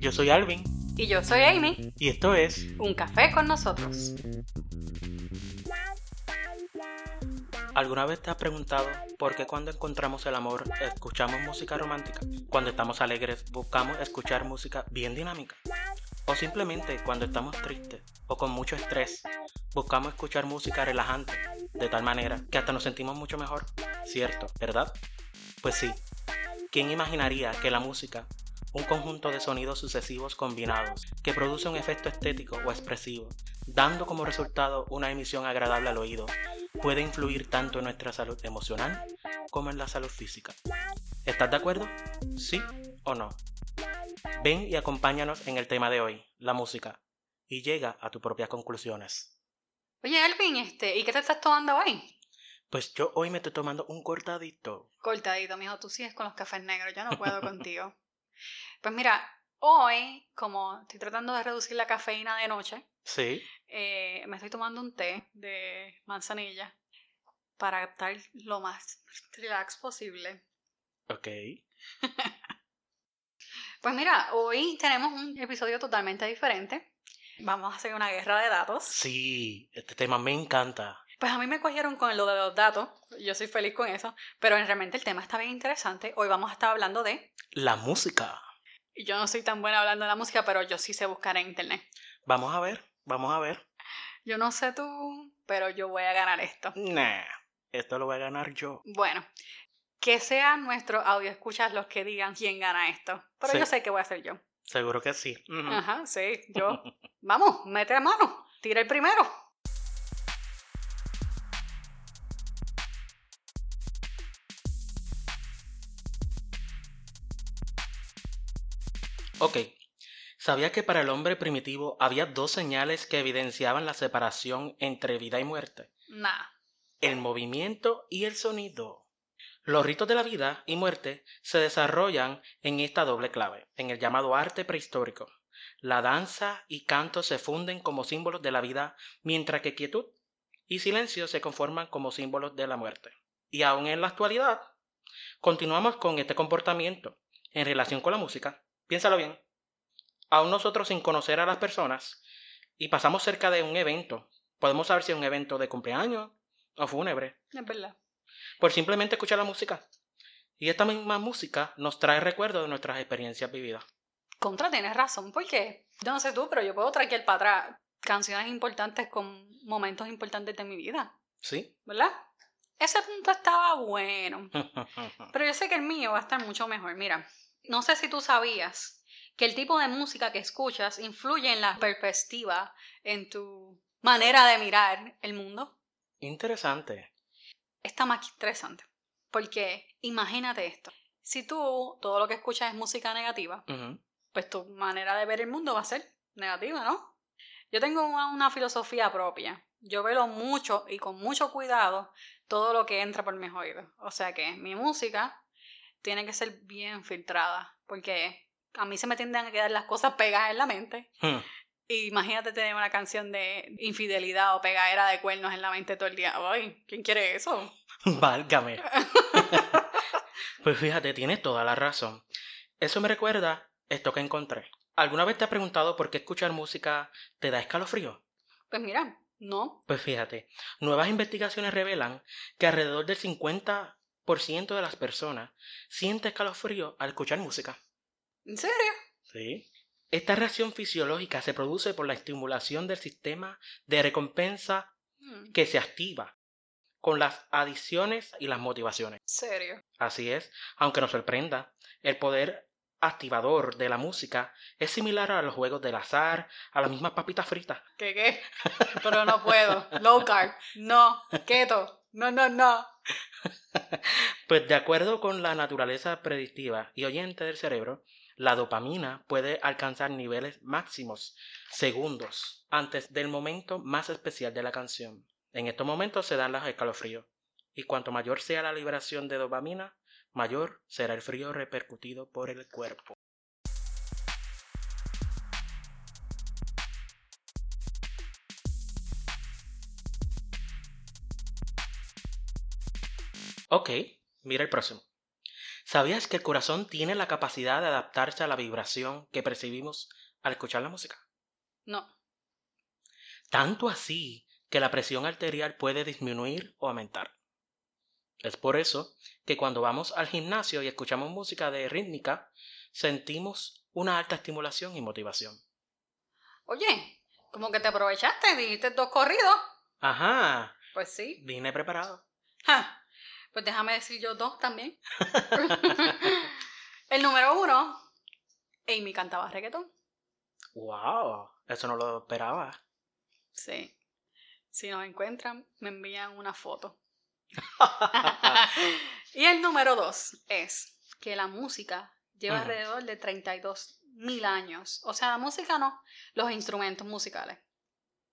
Yo soy Alvin Y yo soy Amy. y esto es Un café con nosotros. ¿Alguna vez te has preguntado por qué cuando encontramos el amor escuchamos música romántica? Cuando estamos alegres buscamos escuchar música bien dinámica. O simplemente cuando estamos tristes o con mucho estrés buscamos escuchar música relajante de tal manera que hasta nos sentimos mucho mejor. ¿Cierto? ¿Verdad? Pues sí. ¿Quién imaginaría que la música, un conjunto de sonidos sucesivos combinados que produce un efecto estético o expresivo, dando como resultado una emisión agradable al oído, puede influir tanto en nuestra salud emocional como en la salud física. ¿Estás de acuerdo? ¿Sí o no? Ven y acompáñanos en el tema de hoy, la música, y llega a tus propias conclusiones. Oye, Alvin, este, ¿y qué te estás tomando hoy? Pues yo hoy me estoy tomando un cortadito. Cortadito, mijo, tú sigues con los cafés negros, yo no puedo contigo. Pues mira, hoy, como estoy tratando de reducir la cafeína de noche, Sí. eh, me estoy tomando un té de manzanilla para estar lo más relax posible. Ok. Pues mira, hoy tenemos un episodio totalmente diferente. Vamos a hacer una guerra de datos. Sí, este tema me encanta. Pues a mí me cogieron con lo de los datos, yo soy feliz con eso, pero realmente el tema está bien interesante. Hoy vamos a estar hablando de, La música. yo no soy tan buena hablando de la música, pero yo sí sé buscar en internet. Vamos a ver, vamos a ver. Yo no sé tú, pero yo voy a ganar esto. Nah, esto lo voy a ganar yo. Bueno, que sean nuestros audio escuchas los que digan quién gana esto, pero Sí. yo sé que voy a ser yo. Seguro que sí. Ajá, sí, yo. Vamos, mete la mano, tira el primero. Ok. ¿Sabía que para el hombre primitivo había dos señales que evidenciaban la separación entre vida y muerte? Nada. El movimiento y el sonido. Los ritos de la vida y muerte se desarrollan en esta doble clave, en el llamado arte prehistórico. La danza y canto se funden como símbolos de la vida, mientras que quietud y silencio se conforman como símbolos de la muerte. Y aún en la actualidad, continuamos con este comportamiento en relación con la música. Piénsalo bien. Aún nosotros sin conocer a las personas y pasamos cerca de un evento, podemos saber si es un evento de cumpleaños o fúnebre, Es verdad. por simplemente escuchar la música. Y esta misma música nos trae recuerdos de nuestras experiencias vividas. Contra, tienes razón, porque yo no sé tú, pero yo puedo traer para atrás canciones importantes con momentos importantes de mi vida, ¿Sí? ¿verdad? Ese punto estaba bueno, pero yo sé que el mío va a estar mucho mejor. Mira, no sé si tú sabías que el tipo de música que escuchas influye en la perspectiva, en tu manera de mirar el mundo. Interesante. Está más que interesante, porque imagínate esto. Si tú todo lo que escuchas es música negativa, pues tu manera de ver el mundo va a ser negativa, ¿no? Yo tengo una, una filosofía propia. Yo veo mucho y con mucho cuidado todo lo que entra por mis oídos. O sea que mi música tiene que ser bien filtrada, porque a mí se me tienden a quedar las cosas pegadas en la mente. Hmm. Y imagínate tener una canción de infidelidad o pegadera de cuernos en la mente todo el día. Ay, ¿quién quiere eso? Válgame. pues fíjate, tienes toda la razón. Eso me recuerda esto que encontré. ¿Alguna vez te has preguntado por qué escuchar música te da escalofrío? Pues mira, no. Pues fíjate, nuevas investigaciones revelan que alrededor del 50% de las personas siente escalofrío al escuchar música. ¿En serio? ¿Sí? Esta reacción fisiológica se produce por la estimulación del sistema de recompensa Hmm, que se activa con las adiciones y las motivaciones. ¿Serio? Así es, aunque nos sorprenda, el poder activador de la música es similar a los juegos del azar, a las mismas papitas fritas. ¿Qué qué? Pero no puedo. Low carb. No. Keto. No, no, no. Pues de acuerdo con la naturaleza predictiva y oyente del cerebro, la dopamina puede alcanzar niveles máximos segundos antes del momento más especial de la canción. En estos momentos se dan los escalofríos, y cuanto mayor sea la liberación de dopamina, mayor será el frío repercutido por el cuerpo. Ok, mira el próximo. ¿Sabías que el corazón tiene la capacidad de adaptarse a la vibración que percibimos al escuchar la música? No. Tanto así que la presión arterial puede disminuir o aumentar. Es por eso que cuando vamos al gimnasio y escuchamos música de rítmica, sentimos una alta estimulación y motivación. Oye, como que te aprovechaste, dijiste dos corridos. Ajá. Pues sí. Vine preparado. Ja. Pues déjame decir yo dos también. el número uno, Amy cantaba reggaetón. Wow, eso no lo esperaba. Sí. Si nos encuentran, me envían una foto. y el número dos es que la música lleva Ujú. alrededor de 32 mil años. O sea, la música no, los instrumentos musicales.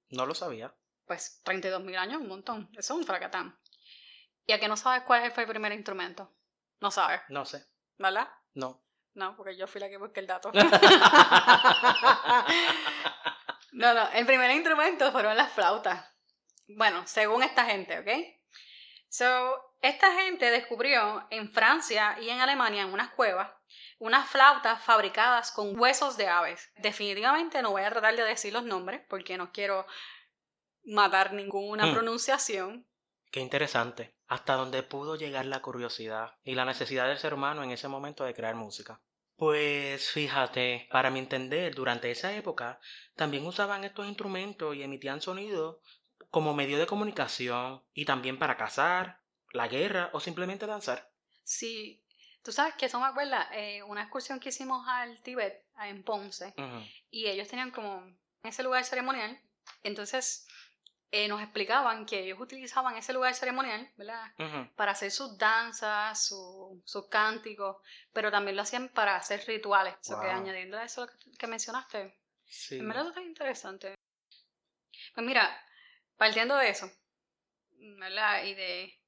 No lo sabía. Pues 32 mil años, un montón. Eso es un fracatán. ¿Y a que no sabes cuál fue el primer instrumento? No sabes, No sé. ¿verdad? No. No, porque yo fui la que busqué el dato. no, no, el primer instrumento fueron las flautas. Bueno, según esta gente, ¿ok? So, esta gente descubrió en Francia y en Alemania, en unas cuevas, unas flautas fabricadas con huesos de aves. Definitivamente no voy a tratar de decir los nombres porque no quiero matar ninguna Hmm. pronunciación. Qué interesante. Hasta donde pudo llegar la curiosidad y la necesidad del ser humano en ese momento de crear música. Pues fíjate, para mi entender, durante esa época también usaban estos instrumentos y emitían sonido como medio de comunicación y también para cazar, la guerra o simplemente danzar. Sí, tú sabes que eso me acuerda, eh, una excursión que hicimos al Tíbet, en Ponce, y ellos tenían como ese lugar ceremonial, entonces eh, nos explicaban que ellos utilizaban ese lugar ceremonial, ¿verdad? Ujú. Para hacer sus danzas, su- sus cánticos, pero también lo hacían para hacer rituales. So que Wow. añadiendo a eso que, que mencionaste, Sí. en verdad está interesante. Pues mira, partiendo de eso, ¿verdad? Y de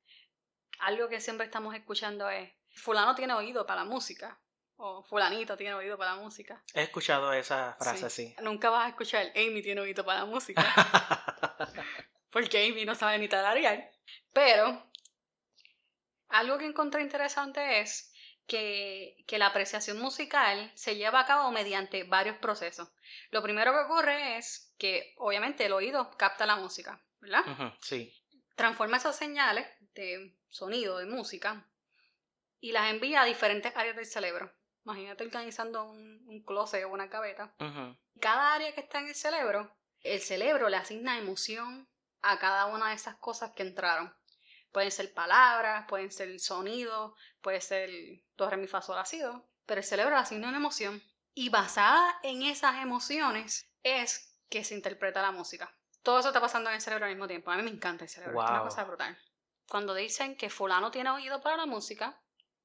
algo que siempre estamos escuchando es, fulano tiene oído para la música, o fulanito tiene oído para la música. He escuchado esa frase así. Nunca vas a escuchar, Amy tiene oído para la música, porque Amy no sabe ni tararear. Pero, algo que encontré interesante es que, que la apreciación musical se lleva a cabo mediante varios procesos. Lo primero que ocurre es que, obviamente, el oído capta la música, ¿verdad? Sí. transforma esas señales de sonido, de música, y las envía a diferentes áreas del cerebro. Imagínate organizando un, un closet o una. Ujú. Cada área que está en el cerebro, el cerebro le asigna emoción a cada una de esas cosas que entraron. Pueden ser palabras, pueden ser sonidos, puede ser do, re, mi, fa, sol, pero el cerebro asigna una emoción. Y basada en esas emociones es que se interpreta la música. Todo eso está pasando en el cerebro al mismo tiempo. A mí me encanta el cerebro, es una Wow. cosa brutal. Cuando dicen que fulano tiene oído para la música,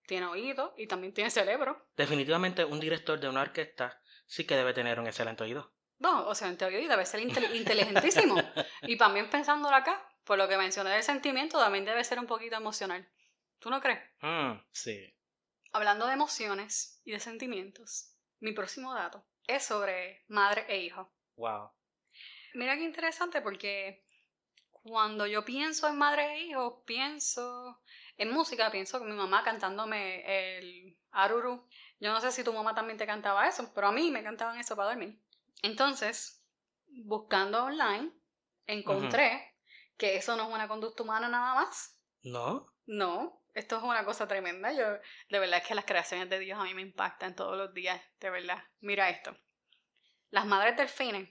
tiene oído y también tiene cerebro. Definitivamente un director de una orquesta sí que debe tener un excelente oído. No, o sea, en teoría debe ser inte- inteligentísimo. y también pensándolo acá, por lo que mencioné del sentimiento, también debe ser un poquito emocional. ¿Tú no crees? Mm, sí. Hablando de emociones y de sentimientos, mi próximo dato es sobre madre e hijo. Wow. Mira qué interesante porque cuando yo pienso en madre e hijo, pienso en música, pienso con mi mamá cantándome el aruru. Yo no sé si tu mamá también te cantaba eso, pero a mí me cantaban eso para dormir. Entonces, buscando online, encontré que eso no es una conducta humana nada más. ¿No? No, esto es una cosa tremenda. Yo, de verdad es que las creaciones de Dios a mí me impactan todos los días, de verdad. Mira esto. Las madres delfines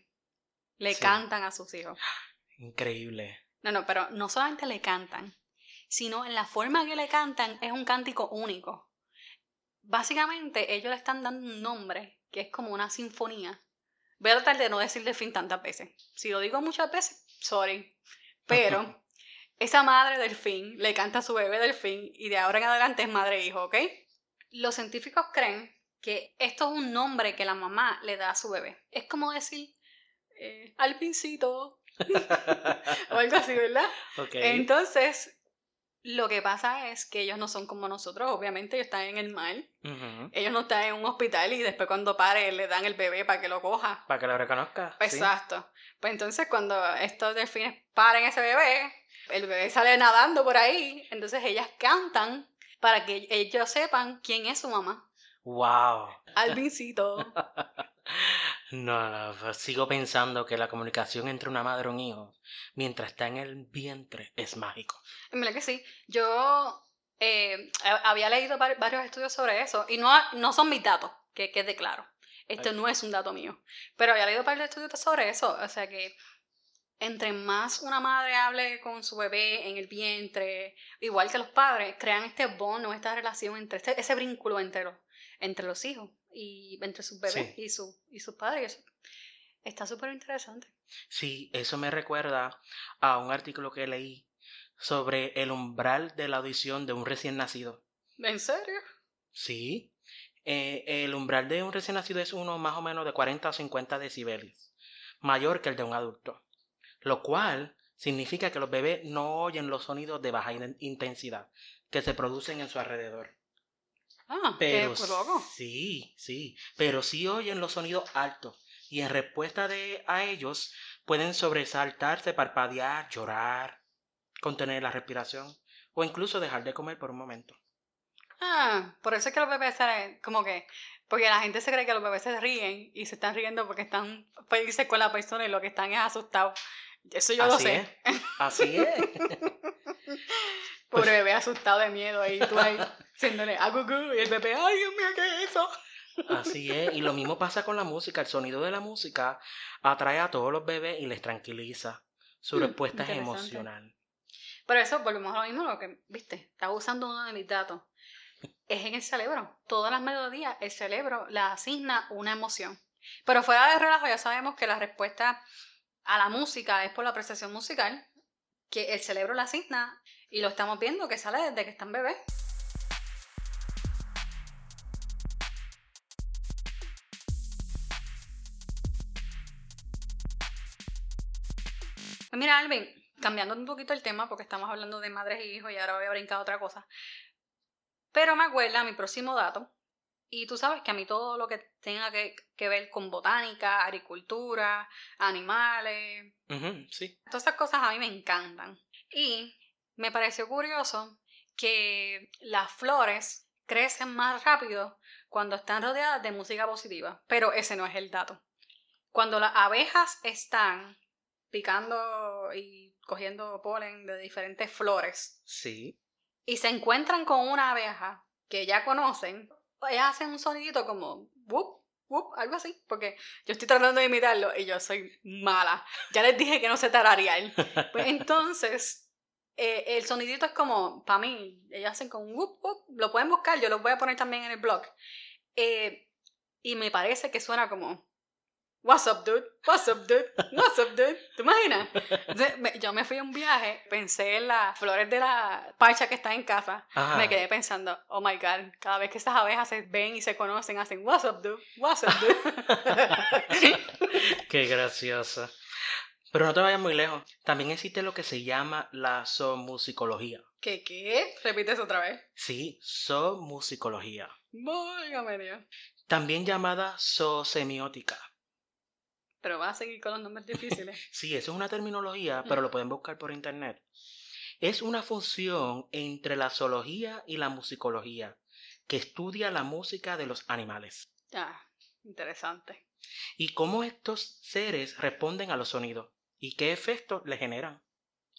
le Sí. cantan a sus hijos. Increíble. No, no, pero no solamente le cantan, sino en la forma que le cantan es un cántico único. Básicamente ellos le están dando un nombre que es como una sinfonía. Voy a tratar de no decir delfín tantas veces. Si lo digo muchas veces, sorry. Pero esa madre delfín le canta a su bebé delfín y de ahora en adelante es madre e hijo, ¿ok? Los científicos creen que esto es un nombre que la mamá le da a su bebé. Es como decir, eh, alpincito, o algo así, ¿verdad? ok. Entonces, lo que pasa es que ellos no son como nosotros, obviamente ellos están en el mar, ellos no están en un hospital y después cuando pare le dan el bebé para que lo coja. Para que lo reconozca. sí. Exacto. Pues entonces cuando estos delfines paren ese bebé, el bebé sale nadando por ahí, entonces ellas cantan para que ellos sepan quién es su mamá. ¡Wow! Alvincito. No, no, sigo pensando que la comunicación entre una madre y un hijo, mientras está en el vientre, es mágico. Mira que sí. Yo eh, había leído varios estudios sobre eso y no, no son mis datos, que quede claro. Esto no es un dato mío. Pero había leído varios estudios sobre eso. O sea que entre más una madre hable con su bebé en el vientre, igual que los padres, crean este bono, esta relación, entre este, ese vínculo entre los, entre los hijos y entre sus bebés y, su, y sus padres. Está súper interesante. Sí, eso me recuerda a un artículo que leí sobre el umbral de la audición de un recién nacido. ¿En serio? Sí. Eh, el umbral de un recién nacido es uno más o menos de 40 o 50 decibeles, mayor que el de un adulto, lo cual significa que los bebés no oyen los sonidos de baja intensidad que se producen en su alrededor. Ah, pero sí, sí, pero sí oyen los sonidos altos y en respuesta de a ellos pueden sobresaltarse, parpadear, llorar, contener la respiración o incluso dejar de comer por un momento. Ah, por eso es que los bebés salen como que, porque la gente se cree que los bebés se ríen y se están riendo porque están felices con la persona y lo que están es asustados. Eso yo lo sé. Así es. Pobre pues bebé asustado de miedo ahí, tú ahí, haciéndole agugu y el bebé, ay Dios mío, ¿qué es eso? Así es, y lo mismo pasa con la música. El sonido de la música atrae a todos los bebés y les tranquiliza. Su mm, respuesta es emocional. Pero eso, volvemos a lo mismo, lo que, viste, estaba usando uno de mis datos. Es en el cerebro. Todas las melodías, el cerebro la asigna una emoción. Pero fuera de relajo, ya sabemos que la respuesta a la música es por la apreciación musical, que el cerebro la asigna y lo estamos viendo que sale desde que están bebés. Mira, Alvin, cambiando un poquito el tema, porque estamos hablando de madres y hijos y ahora voy a brincar otra cosa. Pero me acuerda mi próximo dato. Y tú sabes que a mí todo lo que tenga que, ver con botánica, agricultura, animales, sí. todas esas cosas a mí me encantan. Y me pareció curioso que las flores crecen más rápido cuando están rodeadas de música positiva, pero ese no es el dato. Cuando las abejas están picando y cogiendo polen de diferentes flores. Sí. Y se encuentran con una abeja que ya conocen, ellas hacen un sonidito como whoop, whoop, algo así, porque yo estoy tratando de imitarlo y yo soy mala. Ya les dije que no sé tararear. Pues entonces, eh, el sonidito es como, para mí, ellas hacen como whoop, whoop, lo pueden buscar, yo lo voy a poner también en el blog. Eh, y me parece que suena como What's up, dude? What's up, dude? What's up, dude? ¿Te imaginas? yo me fui a un viaje, pensé en las flores de la parcha que está en casa. Me quedé pensando, oh my god, cada vez que estas abejas se ven y se conocen, hacen What's up, dude? What's up, dude? Qué graciosa. Pero no te vayas muy lejos. También existe lo que se llama la zoomusicología. ¿Qué qué? ¿Repites otra vez? Sí, zoomusicología. Válgame Dios. También llamada zoosemiótica pero va a seguir con los nombres difíciles. sí, eso es una terminología, pero lo pueden buscar por internet. Es una función entre la zoología y la musicología, que estudia la música de los animales. Ah, interesante. Y cómo estos seres responden a los sonidos y qué efectos le generan.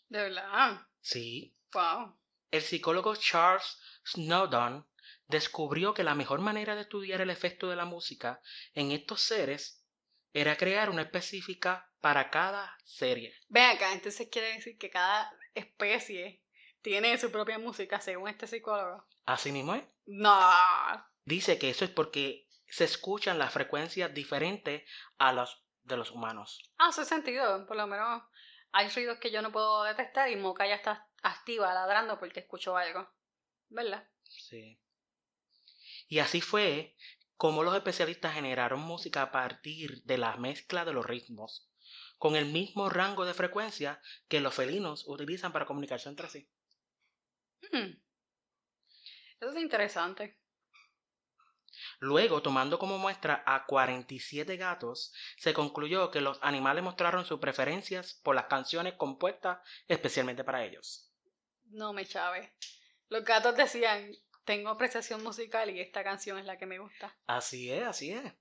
¿De verdad? Sí. Wow. El psicólogo Charles Snowdon descubrió que la mejor manera de estudiar el efecto de la música en estos seres era crear una específica para cada serie. Ven acá, entonces quiere decir que cada especie tiene su propia música, según este psicólogo. ¿Así mismo es? No. Dice que eso es porque se escuchan las frecuencias diferentes a las de los humanos. Ah, hace sentido. Por lo menos hay ruidos que yo no puedo detectar y Moca ya está activa ladrando porque escucho algo. ¿Verdad? Sí. Y así fue cómo los especialistas generaron música a partir de la mezcla de los ritmos, con el mismo rango de frecuencia que los felinos utilizan para comunicarse entre sí. Hmm. Eso es interesante. Luego, tomando como muestra a 47 gatos, se concluyó que los animales mostraron sus preferencias por las canciones compuestas especialmente para ellos. No me chave. Los gatos decían, tengo apreciación musical y esta canción es la que me gusta. Así es, así es.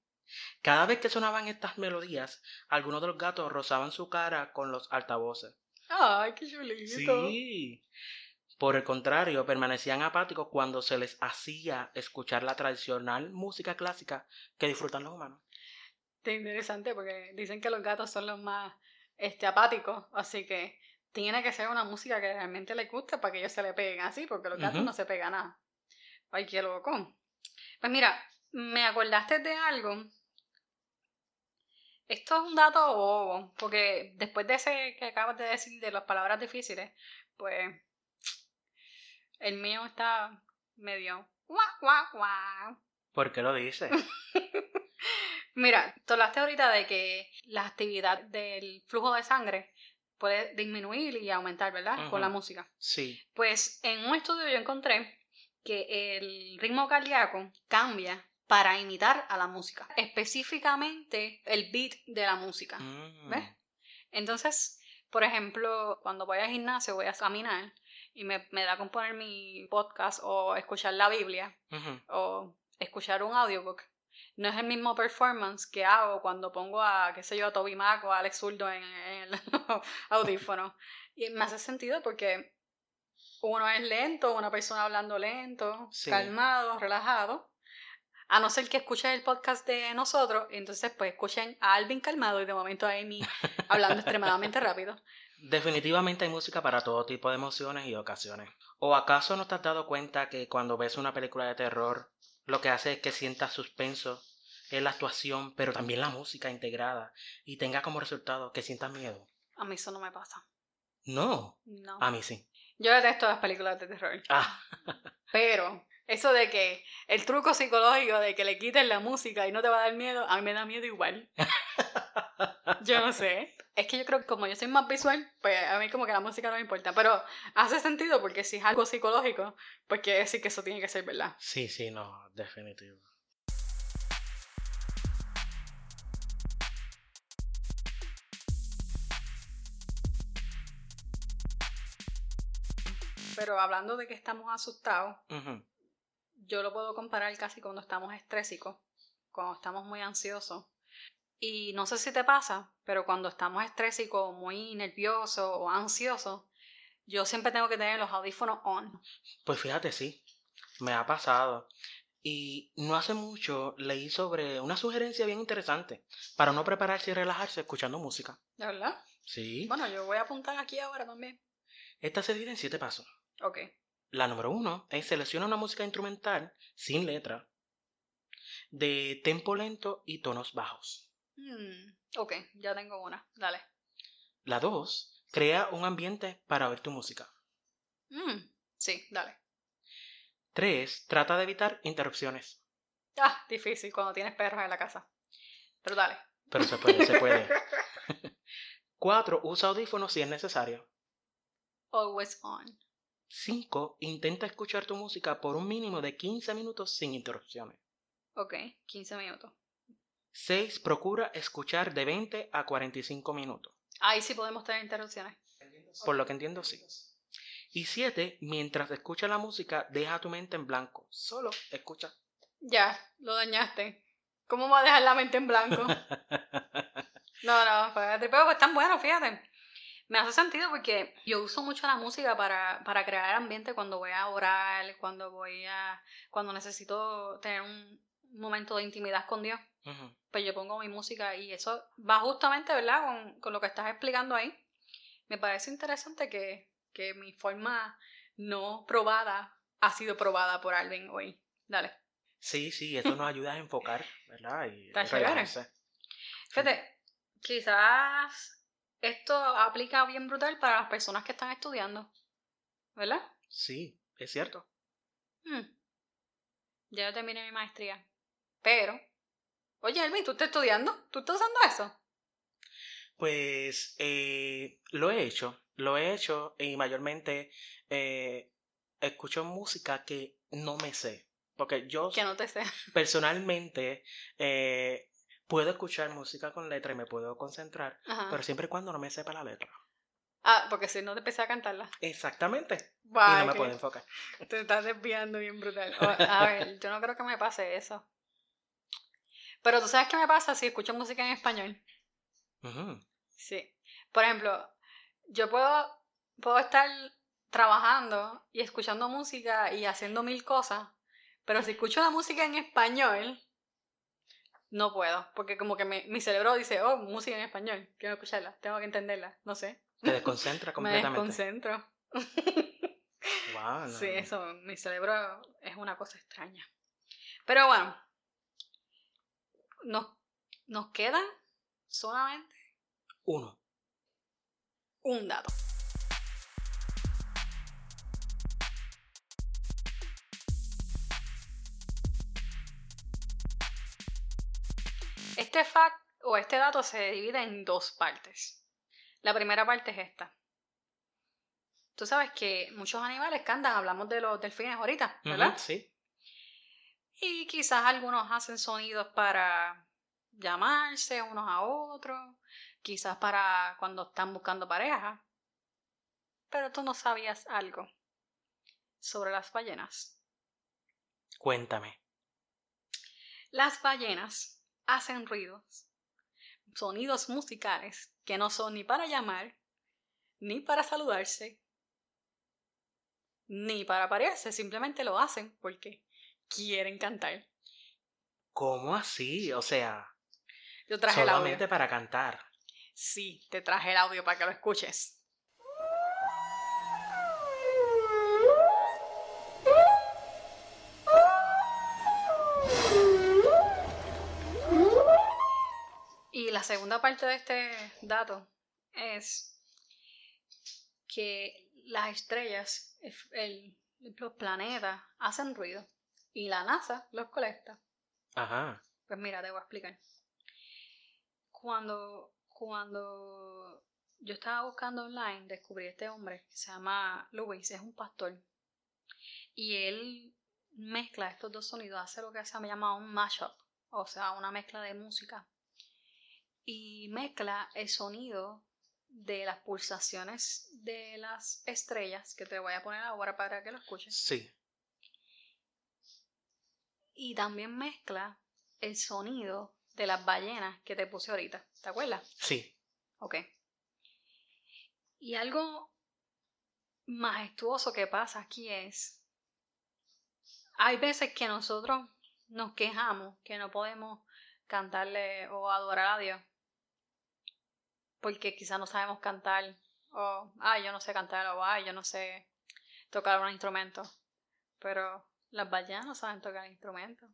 Cada vez que sonaban estas melodías, algunos de los gatos rozaban su cara con los altavoces. ¡Ay, qué chulito! Sí. Por el contrario, permanecían apáticos cuando se les hacía escuchar la tradicional música clásica que disfrutan los humanos. Qué interesante porque dicen que los gatos son los más este, apáticos, así que tiene que ser una música que realmente les guste para que ellos se le peguen así, porque los gatos no se pegan nada. Ay, qué loco. Pues mira, me acordaste de algo. Esto es un dato bobo, porque después de ese que acabas de decir de las palabras difíciles, pues el mío está medio guau, guau, guau. ¿Por qué lo dices? Mira, tú hablaste ahorita de que la actividad del flujo de sangre puede disminuir y aumentar, ¿verdad? Con la música. Sí. Pues en un estudio yo encontré que el ritmo cardíaco cambia para imitar a la música, específicamente el beat de la música. ¿Ves? Mm. Entonces, por ejemplo, cuando voy al gimnasio, voy a caminar y me, me da con poner mi podcast o escuchar la Biblia o escuchar un audiobook. No es el mismo performance que hago cuando pongo a, qué sé yo, a Toby Mac o a Alex Zurdo en, el audífono. Y me hace sentido porque uno es lento, una persona hablando lento, calmado, relajado. A no ser que escuchen el podcast de nosotros, entonces pues escuchen a Alvin calmado y de momento a Amy hablando extremadamente rápido. Definitivamente hay música para todo tipo de emociones y ocasiones. ¿O acaso no te has dado cuenta que cuando ves una película de terror, lo que hace es que sientas suspenso, es la actuación, pero también la música integrada, y tenga como resultado que sientas miedo? A mí eso no me pasa. No. No. A mí sí. Yo detesto las películas de terror. Ah. Pero eso de que el truco psicológico de que le quiten la música y no te va a dar miedo, a mí me da miedo igual. yo no sé. Es que yo creo que como yo soy más visual, pues a mí como que la música no me importa. Pero hace sentido porque si es algo psicológico, pues quiere decir que eso tiene que ser verdad. Sí, sí, no, definitivo. Pero hablando de que estamos asustados, yo lo puedo comparar casi cuando estamos estrésicos, cuando estamos muy ansiosos. Y no sé si te pasa, pero cuando estamos estrésicos, muy nerviosos o ansiosos, yo siempre tengo que tener los audífonos on. Pues fíjate, sí, me ha pasado. Y no hace mucho leí sobre una sugerencia bien interesante para no prepararse y relajarse escuchando música. ¿De verdad? Sí. Bueno, yo voy a apuntar aquí ahora también. Esta se divide en siete pasos. Ok. La número uno es selecciona una música instrumental sin letra de tempo lento y tonos bajos. Hmm, ok, ya tengo una. Dale. La dos, crea un ambiente para oír tu música. Mm, sí, dale. Tres, trata de evitar interrupciones. Ah, difícil cuando tienes perros en la casa. Pero dale. Pero se puede, se puede. Cuatro, usa audífonos si es necesario. Always on. 5. Intenta escuchar tu música por un mínimo de 15 minutos sin interrupciones. Ok, 15 minutos. 6. Procura escuchar de 20 a 45 minutos. Ahí sí podemos tener interrupciones. Por lo que entiendo, sí. Y 7. Mientras escuchas la música, deja tu mente en blanco. Solo escucha. Ya, lo dañaste. ¿Cómo va a dejar la mente en blanco? no, no, pues, pero están buenos, fíjate. Me hace sentido porque yo uso mucho la música para, para crear ambiente cuando voy a orar, cuando voy a. cuando necesito tener un momento de intimidad con Dios. Pues yo pongo mi música y eso va justamente, ¿verdad? Con, con lo que estás explicando ahí. Me parece interesante que, que mi forma no probada ha sido probada por alguien hoy. Dale. Sí, sí, eso nos ayuda a enfocar, ¿verdad? Y Está Fíjate, quizás esto aplica bien brutal para las personas que están estudiando, ¿verdad? Sí, es cierto. Hmm. Ya terminé mi maestría. Pero, oye, Elvin, ¿tú estás estudiando? ¿Tú estás usando eso? Pues eh, lo he hecho, lo he hecho y mayormente eh, escucho música que no me sé. Porque yo... Que no te sé. Personalmente, eh, puedo escuchar música con letra y me puedo concentrar, pero siempre y cuando no me sepa la letra. Ah, porque si no te empecé a cantarla. Exactamente. y no me puedo enfocar. Te estás desviando bien brutal. O- a ver, yo no creo que me pase eso. Pero tú sabes qué me pasa si escucho música en español. Ujú. Sí. Por ejemplo, yo puedo, puedo estar trabajando y escuchando música y haciendo mil cosas, pero si escucho la música en español, no puedo, porque como que me- mi cerebro dice, oh, música en español, quiero escucharla, tengo que entenderla, no sé. Te desconcentra Me completamente. desconcentro. Wow, no, Sí, eso, mi cerebro es una cosa extraña. Pero bueno, nos, nos queda solamente Uno. un dato. Este fact o este dato se divide en dos partes. La primera parte es esta. Tú sabes que muchos animales cantan, hablamos de los delfines ahorita, ¿verdad? Sí. Y quizás algunos hacen sonidos para llamarse unos a otros, quizás para cuando están buscando pareja. Pero tú no sabías algo sobre las ballenas. Cuéntame. Las ballenas hacen ruidos, sonidos musicales que no son ni para llamar, ni para saludarse, ni para parearse, simplemente lo hacen porque quieren cantar. ¿Cómo así? O sea, Yo traje el audio. solamente para cantar. Sí, te traje el audio para que lo escuches. Y la segunda parte de este dato es que las estrellas, el- los planetas, hacen ruido y la NASA los colecta. Ajá. Pues mira, te voy a explicar. Cuando, cuando yo estaba buscando online, descubrí este hombre que se llama Luis, es un pastor. Y él mezcla estos dos sonidos, hace lo que se llama un mashup, o sea, una mezcla de música. Y mezcla el sonido de las pulsaciones de las estrellas, que te voy a poner ahora para que lo escuches. Sí. Y también mezcla el sonido de las ballenas que te puse ahorita. ¿Te acuerdas? Sí. Ok. Y algo majestuoso que pasa aquí es, hay veces que nosotros nos quejamos que no podemos cantarle o adorar a Dios. Porque quizás no sabemos cantar, o, ay, yo no sé cantar, o, ay, yo no sé tocar un instrumento. Pero las ballenas no saben tocar instrumentos.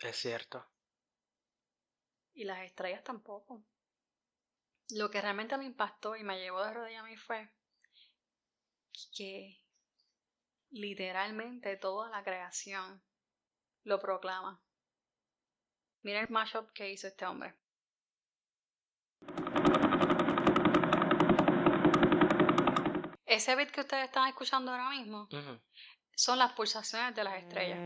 Es cierto. Y las estrellas tampoco. Lo que realmente me impactó y me llevó de rodillas a mí fue que literalmente toda la creación lo proclama. Mira el mashup que hizo este hombre. Ese beat que ustedes están escuchando ahora mismo son las pulsaciones de las estrellas.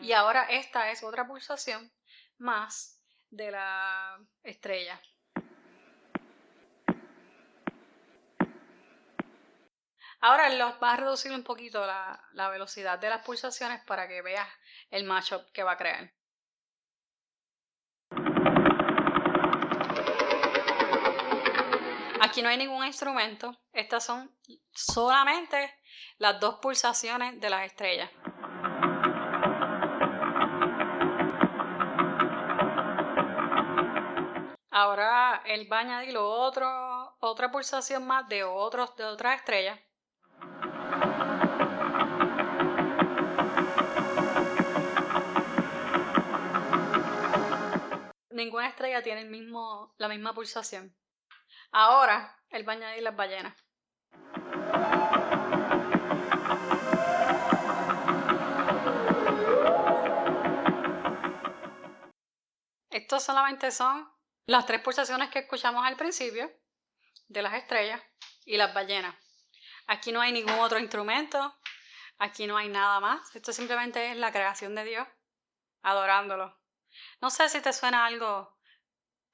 Y ahora esta es otra pulsación más de la estrella. Ahora los va a reducir un poquito la, la velocidad de las pulsaciones para que veas el mashup que va a crear. Aquí no hay ningún instrumento. Estas son solamente las dos pulsaciones de las estrellas. Ahora él va a añadir otro, otra pulsación más de, otros, de otras estrellas. Ninguna estrella tiene el mismo, la misma pulsación. Ahora él va a añadir las ballenas. Estos solamente son las tres pulsaciones que escuchamos al principio de las estrellas y las ballenas. Aquí no hay ningún otro instrumento, aquí no hay nada más. Esto simplemente es la creación de Dios, adorándolo. No sé si te suena algo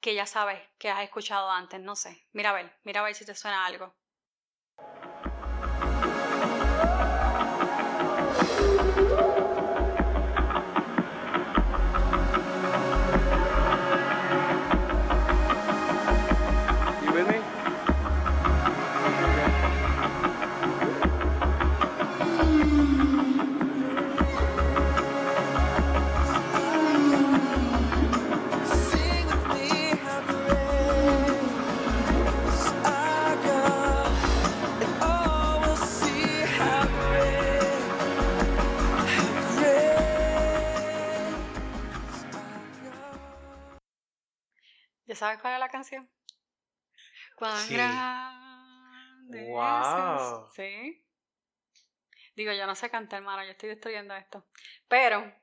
que ya sabes que has escuchado antes, no sé. Mira a ver, mira a ver si te suena algo. Canción? Cuán grande wow. Sí. Digo, yo no sé cantar, hermano, yo estoy destruyendo esto. Pero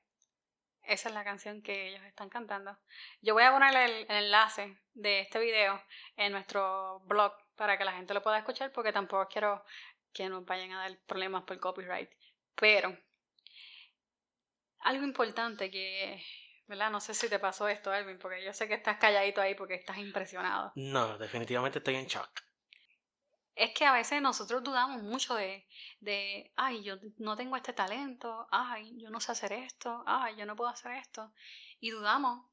esa es la canción que ellos están cantando. Yo voy a poner el, enlace de este video en nuestro blog para que la gente lo pueda escuchar porque tampoco quiero que nos vayan a dar problemas por copyright. Pero algo importante que ¿Verdad? No sé si te pasó esto, Elvin, porque yo sé que estás calladito ahí porque estás impresionado. No, definitivamente estoy en shock. Es que a veces nosotros dudamos mucho de, de, ay, yo no tengo este talento, ay, yo no sé hacer esto, ay, yo no puedo hacer esto. Y dudamos,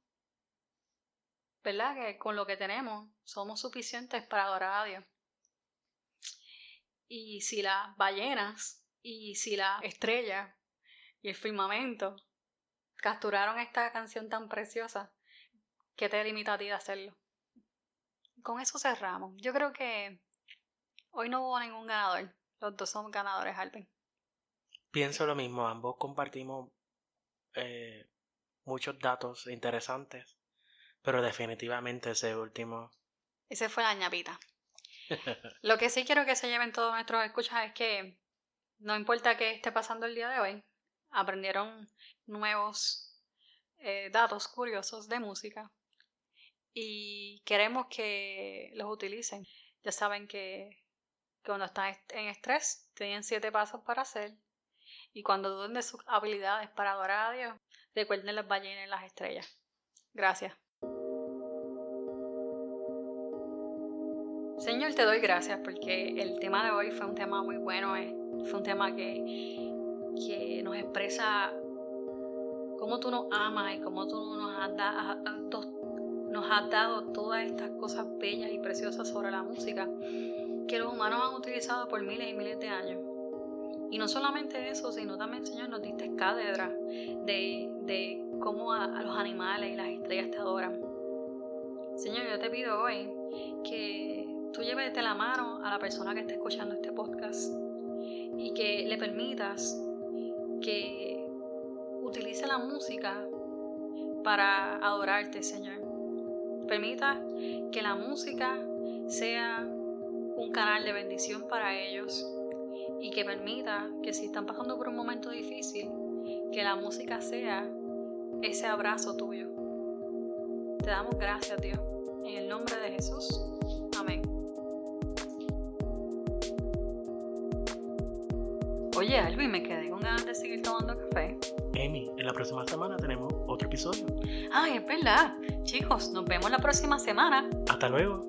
¿verdad? Que con lo que tenemos somos suficientes para adorar a Dios. Y si las ballenas, y si la estrella, y el firmamento capturaron esta canción tan preciosa, ¿qué te limita a ti de hacerlo? Con eso cerramos. Yo creo que hoy no hubo ningún ganador. Los dos son ganadores, Alvin. Pienso lo mismo. Ambos compartimos eh, muchos datos interesantes. Pero definitivamente ese último. Ese fue la ñapita. lo que sí quiero que se lleven todos nuestros escuchas es que no importa qué esté pasando el día de hoy, aprendieron nuevos eh, datos curiosos de música y queremos que los utilicen. Ya saben que, cuando están en estrés tienen siete pasos para hacer y cuando duden de sus habilidades para adorar a Dios, recuerden las ballenas y las estrellas. Gracias. Señor, te doy gracias porque el tema de hoy fue un tema muy bueno, eh. fue un tema que que nos expresa cómo tú nos amas y cómo tú nos has, nos has dado todas estas cosas bellas y preciosas sobre la música que los humanos han utilizado por miles y miles de años. Y no solamente eso, sino también, Señor, nos diste cátedra de, de cómo a, los animales y las estrellas te adoran. Señor, yo te pido hoy que tú lleves de la mano a la persona que está escuchando este podcast y que le permitas que utilice la música para adorarte, Señor. Permita que la música sea un canal de bendición para ellos y que permita que si están pasando por un momento difícil, que la música sea ese abrazo tuyo. Te damos gracias, Dios, en el nombre de Jesús. Amén. Oye, Alvin, me quedé con ganas de seguir tomando café. Amy, en la próxima semana tenemos otro episodio. Ay, es verdad. Chicos, nos vemos la próxima semana. Hasta luego.